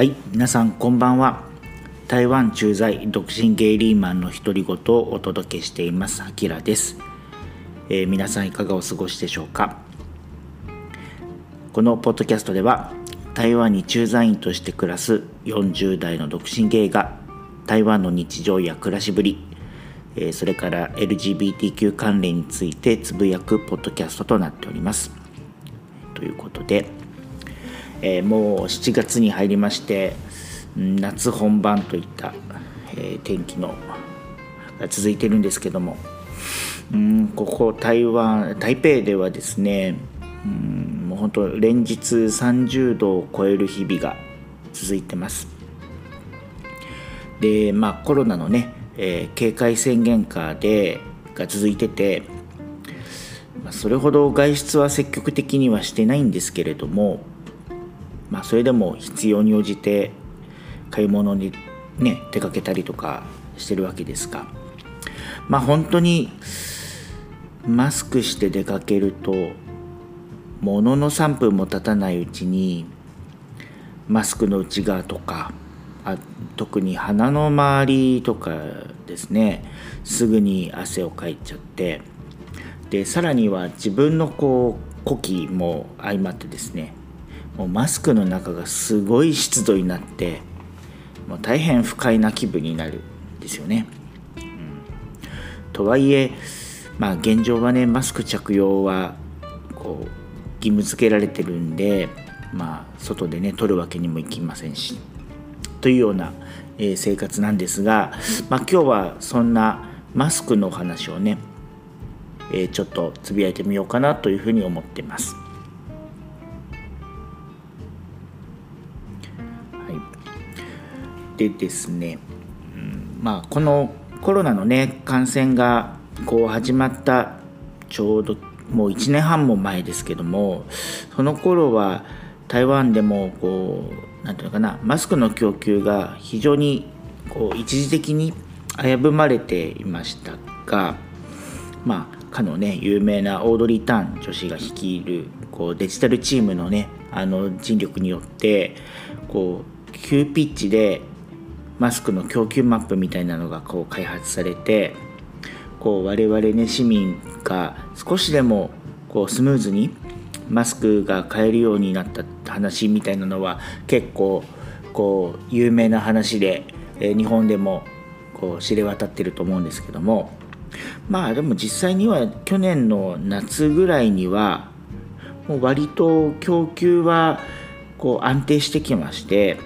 はい皆さんこんばんは。台湾駐在独身ゲイリーマンの独り言をお届けしています。あきらです、えー、皆さんいかがお過ごしでしょうか。このポッドキャストでは台湾に駐在員として暮らす40代の独身ゲイが台湾の日常や暮らしぶりそれから LGBTQ 関連についてつぶやくポッドキャストとなっております。ということでえー、もう7月に入りまして夏本番といった、えー、天気のが続いてるんですけどもうんここ台湾台北ではですねうんもう本当連日30度を超える日々が続いてます。でまあコロナのね、えー、警戒宣言下でが続いててそれほど外出は積極的にはしてないんですけれどもまあ、それでも必要に応じて買い物にね出かけたりとかしてるわけですがまあ本当にマスクして出かけるとものの3分も経たないうちにマスクの内側とかあ特に鼻の周りとかですねすぐに汗をかいちゃってでさらには自分のこう呼気も相まってですねもうマスクの中がすごい湿度になってもう大変不快な気分になるんですよね。うん、とはいえまあ現状はねマスク着用はこう義務付けられてるんでまあ外でね取るわけにもいきませんしというような、え、生活なんですが、まあ、今日はそんなマスクのお話をね、え、ちょっとつぶやいてみようかなというふうに思ってます。でですね、うん、まあこのコロナのね感染がこう始まったちょうどもう1年半も前ですけどもその頃は台湾でもこう何て言うのかなマスクの供給が非常にこう一時的に危ぶまれていましたがまあかのね有名なオードリー・タン女子が率いるこうデジタルチームのねあの尽力によってこう急ピッチでマスクの供給マップみたいなのがこう開発されてこう我々ね市民が少しでもこうスムーズにマスクが買えるようになった話みたいなのは結構こう有名な話で、え日本でもこう知れ渡ってると思うんですけどもまあでも実際には去年の夏ぐらいにはもう割と供給はこう安定してきまして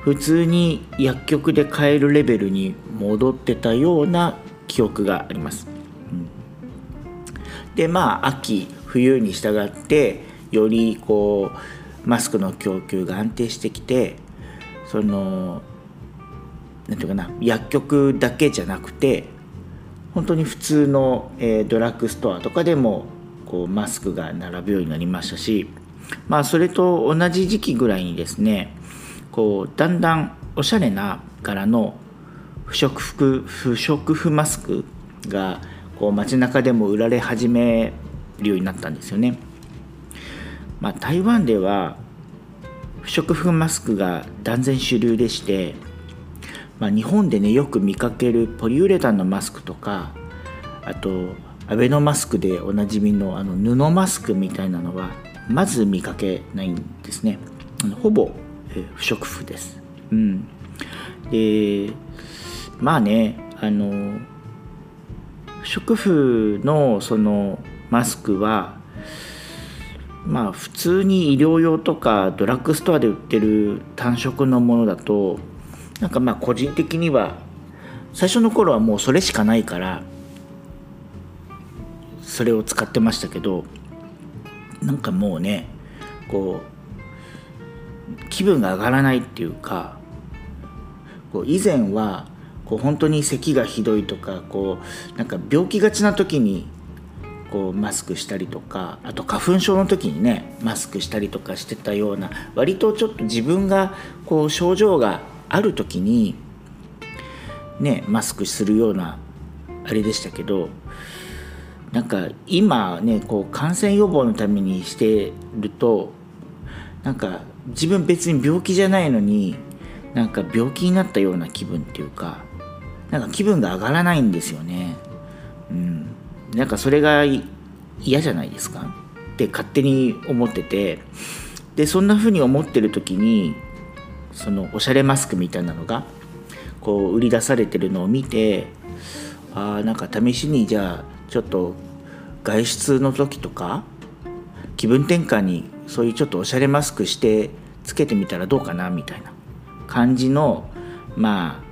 普通に薬局で買えるレベルに戻ってたような記憶があります。でまあ秋冬に従ってよりこうマスクの供給が安定してきてその何て言うかな薬局だけじゃなくて本当に普通の、えー、ドラッグストアとかでもこうマスクが並ぶようになりましたしまあそれと同じ時期ぐらいにですねこうだんだんおしゃれな柄の不織布不織布マスクがこう街中でも売られ始めるようになったんですよね。まあ、台湾では不織布マスクが断然主流でして、まあ、日本でねよく見かけるポリウレタンのマスクとかあとアベノマスクでおなじみのあの布マスクみたいなのはまず見かけないんですね。ほぼえ不織布です。うん、でまあねあの不織布のそのマスクはまあ普通に医療用とかドラッグストアで売ってる単色のものだとなんかまあ個人的には最初の頃はもうそれしかないからそれを使ってましたけどなんかもうねこう気分が上がらないっていうかこう以前はこう本当に咳がひどいとかこうなんか病気がちな時にこうマスクしたりとかあと花粉症の時にねマスクしたりとかしてたような割とちょっと自分がこう症状がある時にねマスクするようなあれでしたけどなんか今ねこう感染予防のためにしてるとなんか自分別に病気じゃないのになんか病気になったような気分っていうかなんか気分が上がらないんですよね。うん、なんかそれが嫌じゃないですか。って勝手に思ってて。でそんな風に思ってる時にそのおしゃれマスクみたいなのがこう売り出されてるのを見てあなんか試しにじゃあちょっと外出の時とか気分転換にそういうちょっとおしゃれマスクしてつけてみたらどうかなみたいな感じのまあ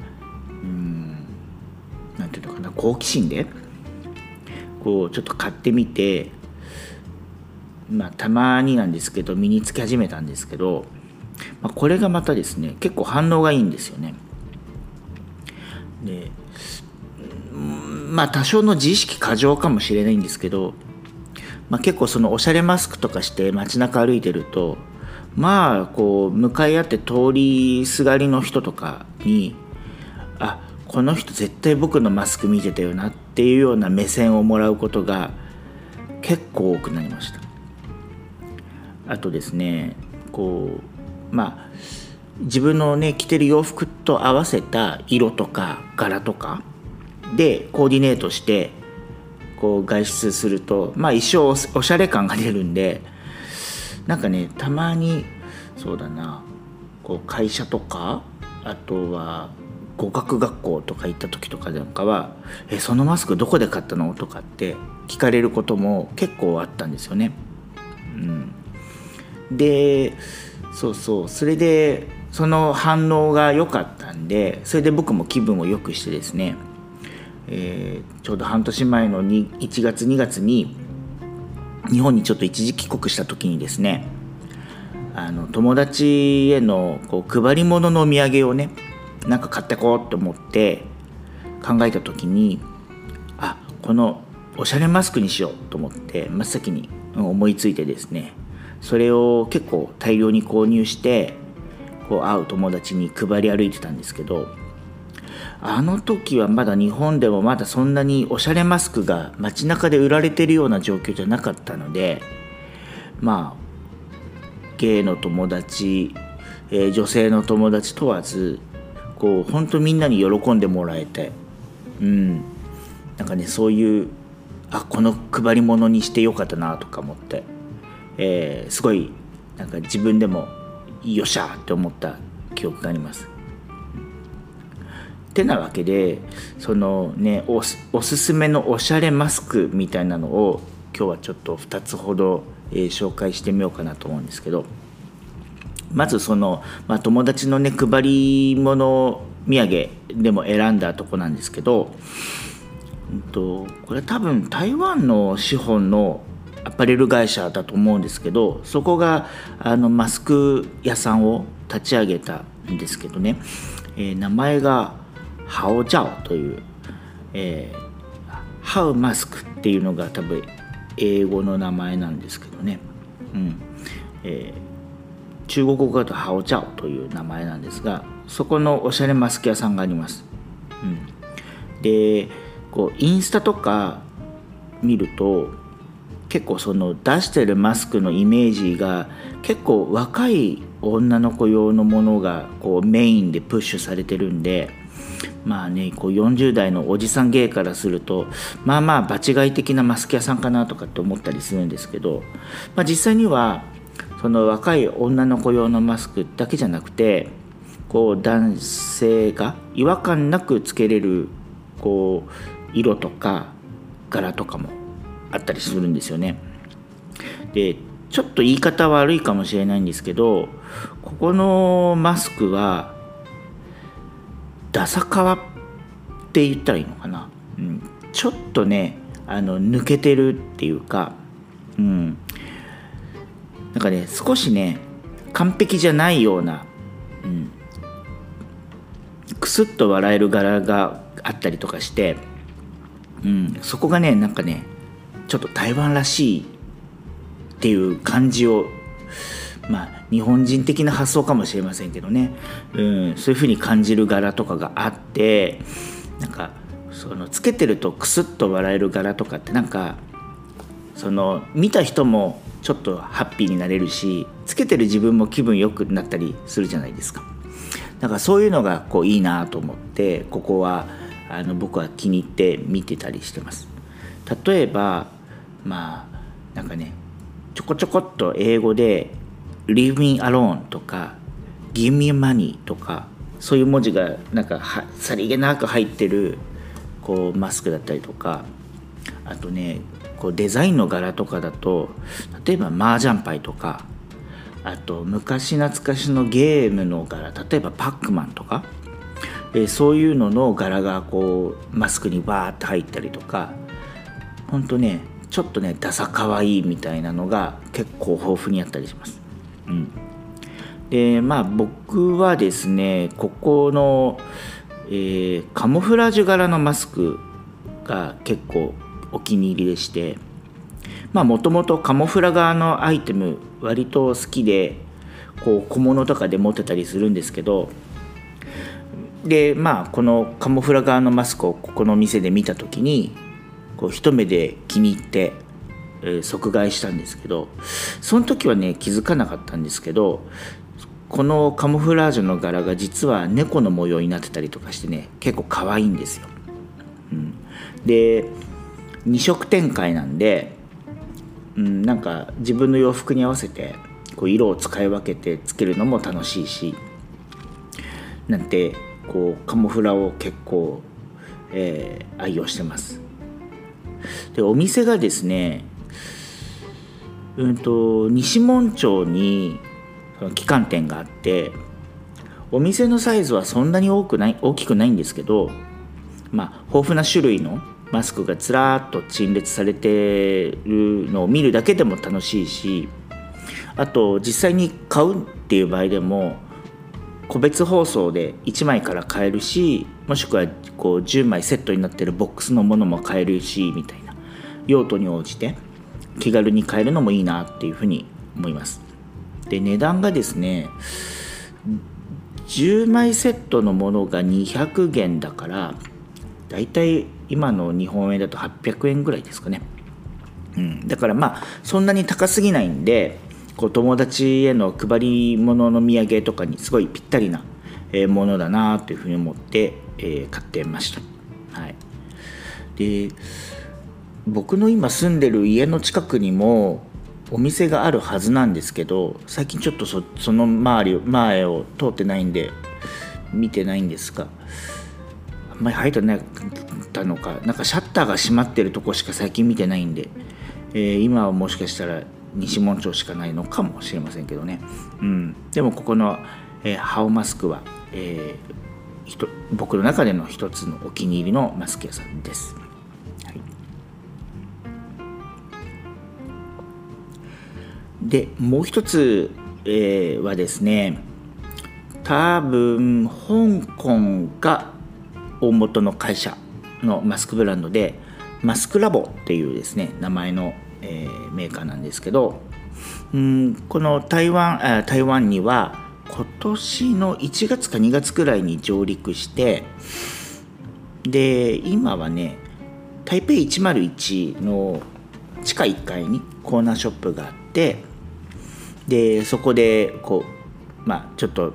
うんなんていうのかな好奇心でこうちょっと買ってみてまあたまになんですけど身につけ始めたんですけど、まあ、これがまたですね結構反応がいいんですよね。でまあ多少の自意識過剰かもしれないんですけど、まあ、結構そのおしゃれマスクとかして街中歩いてるとまあこう向かい合って通りすがりの人とかにあこの人絶対僕のマスク見てたよなっていうような目線をもらうことが結構多くなりました。あとですねこうまあ自分のね着てる洋服と合わせた色とか柄とかでコーディネートしてこう外出するとまあ一生おしゃれ感が出るんでなんかねたまにそうだなこう会社とかあとは語学学校とか行った時とかなんかは「えそのマスクどこで買ったの?」とかって聞かれることも結構あったんですよね。うん、でそうそうそれでその反応が良かったんでそれで僕も気分を良くしてですね、えー、ちょうど半年前の1月2月に日本にちょっと一時帰国した時にですねあの友達へのこう配り物のお土産をねなんか買ってこうと思って考えた時にあこのおしゃれマスクにしようと思って真っ先に思いついてですねそれを結構大量に購入してこう会う友達に配り歩いてたんですけどあの時はまだ日本でもまだそんなにおしゃれマスクが街中で売られてるような状況じゃなかったのでまあゲイの友達、えー、女性の友達問わずこう本当みんなに喜んでもらえてうんなんかねそういうあこの配り物にしてよかったなとか思って、えー、すごいなんか自分でもよっしゃって思った記憶があります。てなわけでそのねおおすすめのおしゃれマスクみたいなのを今日はちょっと2つほど、えー、紹介してみようかなと思うんですけどまずその、まあ、友達のね配り物土産でも選んだとこなんですけど、うんと、これ多分台湾の資本のアパレル会社だと思うんですけどそこがあのマスク屋さんを立ち上げたんですけどね、えー、名前がハオジャオという、えー、ハウマスクっていうのが多分英語の名前なんですけどね、うん。えー、中国語だとハオジャオという名前なんですがそこのおしゃれマスク屋さんがあります、うん、でこうインスタとか見ると結構その出してるマスクのイメージが結構若い女の子用のものがこうメインでプッシュされてるんでまあねこう40代のおじさん芸からするとまあまあ場違い的なマスク屋さんかなとかって思ったりするんですけど、まあ、実際にはその若い女の子用のマスクだけじゃなくてこう男性が違和感なくつけれるこう色とか柄とかもあったりするんですよね。でちょっと言い方悪いかもしれないんですけどここのマスクはダサカって言ったらいいのかな、うん、ちょっとねあの抜けてるっていうかうん。なんかね少しね完璧じゃないような、うん、くすっと笑える柄があったりとかして、うん、そこがねなんかねちょっと台湾らしいっていう感じをまあ日本人的な発想かもしれませんけどね、うん、そういうふうに感じる柄とかがあってなんかそのつけてるとクスッと笑える柄とかってなんかその見た人もちょっとハッピーになれるしつけてる自分も気分良くなったりするじゃないですか。だからそういうのがこういいなと思ってここはあの僕は気に入って見てたりしてます。例えばまあなんかねちょこちょこっと英語で「Leave me alone」とか「Give me money」とかそういう文字がなんかさりげなく入ってるこうマスクだったりとかあとねこうデザインの柄とかだと例えば麻雀牌とかあと昔懐かしのゲームの柄例えばパックマンとか、え、そういうのの柄がこうマスクにバーって入ったりとかほんとねちょっとねダサかわいいみたいなのが結構豊富にあったりします。でまあ僕はですねここの、えー、カモフラージュ柄のマスクが結構お気に入りでしてまあもともとカモフラ側のアイテム割と好きでこう小物とかで持ってたりするんですけどでまあこのカモフラ側のマスクをここの店で見た時にこう一目で気に入って、え、即買いしたんですけどその時はね気づかなかったんですけどこのカモフラージュの柄が実は猫の模様になってたりとかしてね結構可愛いんですよ。うん、で2色展開なんで、うん、なんか自分の洋服に合わせてこう色を使い分けてつけるのも楽しいしなんてこうカモフラを結構、えー、愛用してます。でお店がですねうんと西門町に旗艦店があってお店のサイズはそんなに多くない大きくないんですけどまあ豊富な種類のマスクがずらっと陳列されてるのを見るだけでも楽しいしあと実際に買うっていう場合でも個別包装で1枚から買えるしもしくはこう10枚セットになってるボックスのものも買えるしみたいな用途に応じて。気軽に買えるのもいいなっていうふうに思います。で値段がですね10枚セットのものが200元だからだいたい今の日本円だと800円ぐらいですかね、うん、だからまあそんなに高すぎないんでこう友達への配り物の土産とかにすごいぴったりなものだなというふうに思って、え、買ってました、はい、で僕の今住んでる家の近くにもお店があるはずなんですけど最近ちょっとその周り前を通ってないんで見てないんですがあんまり入ってなかったのかなんかシャッターが閉まってるとこしか最近見てないんで、えー、今はもしかしたら西門町しかないのかもしれませんけどね、うん、でもここの、えー、ハオマスクは、えー、僕の中での一つのお気に入りのマスク屋さんです。でもう一つ、えー、はですね多分香港が大元の会社のマスクブランドでマスクラボっていうですね名前のえー、メーカーなんですけどうんこの台湾台湾には今年の1月か2月くらいに上陸してで今はね台北101の地下1階にコーナーショップがあってでそこでこうまあちょっと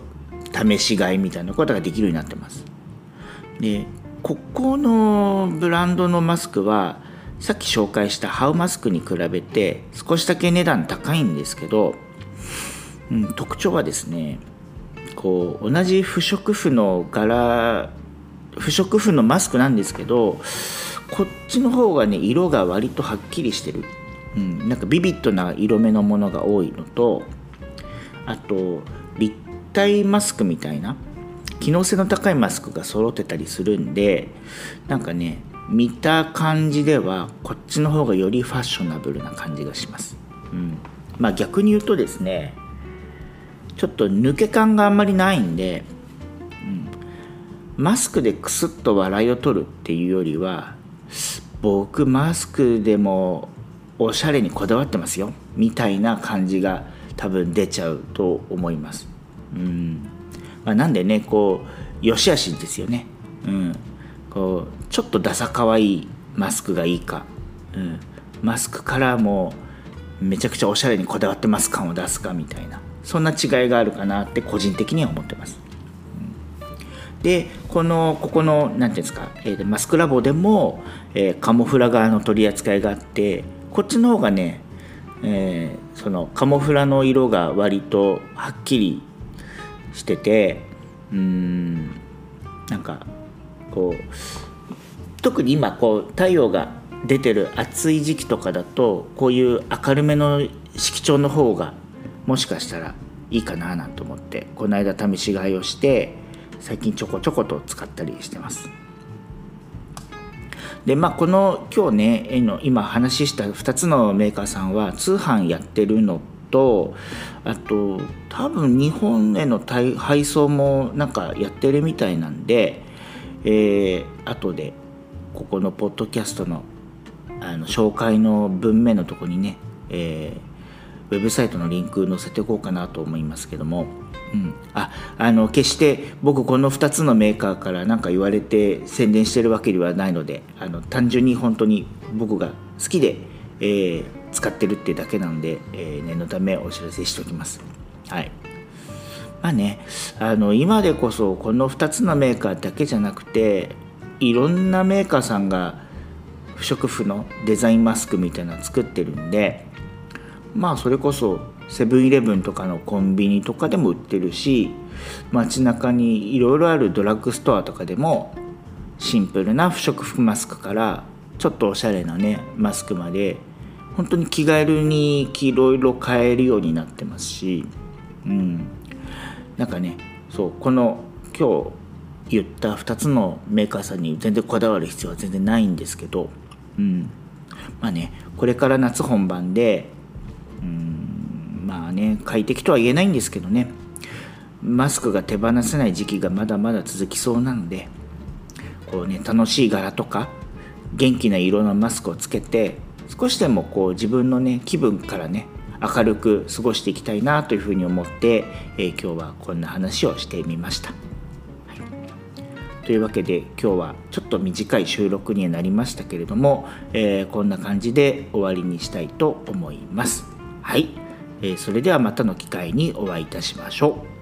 試し買いみたいなことができるようになってます。でここのブランドのマスクはさっき紹介したハウマスクに比べて少しだけ値段高いんですけど、うん、特徴はですねこう同じ不織布の柄不織布のマスクなんですけどこっちの方がね色が割とはっきりしてる、うん、なんかビビッドな色目のものが多いのとあと立体マスクみたいな機能性の高いマスクが揃ってたりするんでなんかね見た感じではこっちの方がよりファッショナブルな感じがします、うん、まあ逆に言うとですねちょっと抜け感があんまりないんで、うん、マスクでクスッと笑いを取るっていうよりは僕マスクでもおしゃれにこだわってますよ。みたいな感じが多分出ちゃうと思います。うん。まあ、なんでねこうよしあしですよね。うん、こうちょっとダサかわいいマスクがいいか、うん、マスクカラーもめちゃくちゃおしゃれにこだわってます感を出すかみたいな。そんな違いがあるかなって個人的には思ってます。でこのここの何て言うんですか、えー、マスクラボでも、えー、カモフラ側の取り扱いがあってこっちの方がね、えー、そのカモフラの色が割とはっきりしててうんなんかこう特に今こう太陽が出てる暑い時期とかだとこういう明るめの色調の方がもしかしたらいいかななんて思ってこの間試し買いをして最近ちょこちょこと使ったりしてます。でまあこの今日ねの今話した2つのメーカーさんは通販やってるのとあと多分日本への配送もなんかやってるみたいなんで、えー、後でここのポッドキャストのあの紹介の文面のとこにね、えー、ウェブサイトのリンク載せていこうかなと思いますけども、うん、ああの決して僕この2つのメーカーから何か言われて宣伝してるわけではないのであの単純に本当に僕が好きで、えー、使ってるってだけなんで、えー、念のためお知らせしておきます。はいまあね、あの今でこそこの2つのメーカーだけじゃなくていろんなメーカーさんが不織布のデザインマスクみたいなの作ってるんでまあそれこそセブンイレブンとかのコンビニとかでも売ってるし街中にいろいろあるドラッグストアとかでもシンプルな不織布マスクからちょっとおしゃれなねマスクまで本当に気軽にいろいろ買えるようになってますしうん。なんかねそうこの今日言った2つのメーカーさんに全然こだわる必要は全然ないんですけどうん。まあねこれから夏本番でうん。まあね快適とは言えないんですけどねマスクが手放せない時期がまだまだ続きそうなのでこうね楽しい柄とか元気な色のマスクをつけて少しでもこう自分のね気分からね明るく過ごしていきたいなというふうに思って、えー、今日はこんな話をしてみました。というわけで今日はちょっと短い収録にはなりましたけれども、えー、こんな感じで終わりにしたいと思います。はい、え、それではまたの機会にお会いいたしましょう。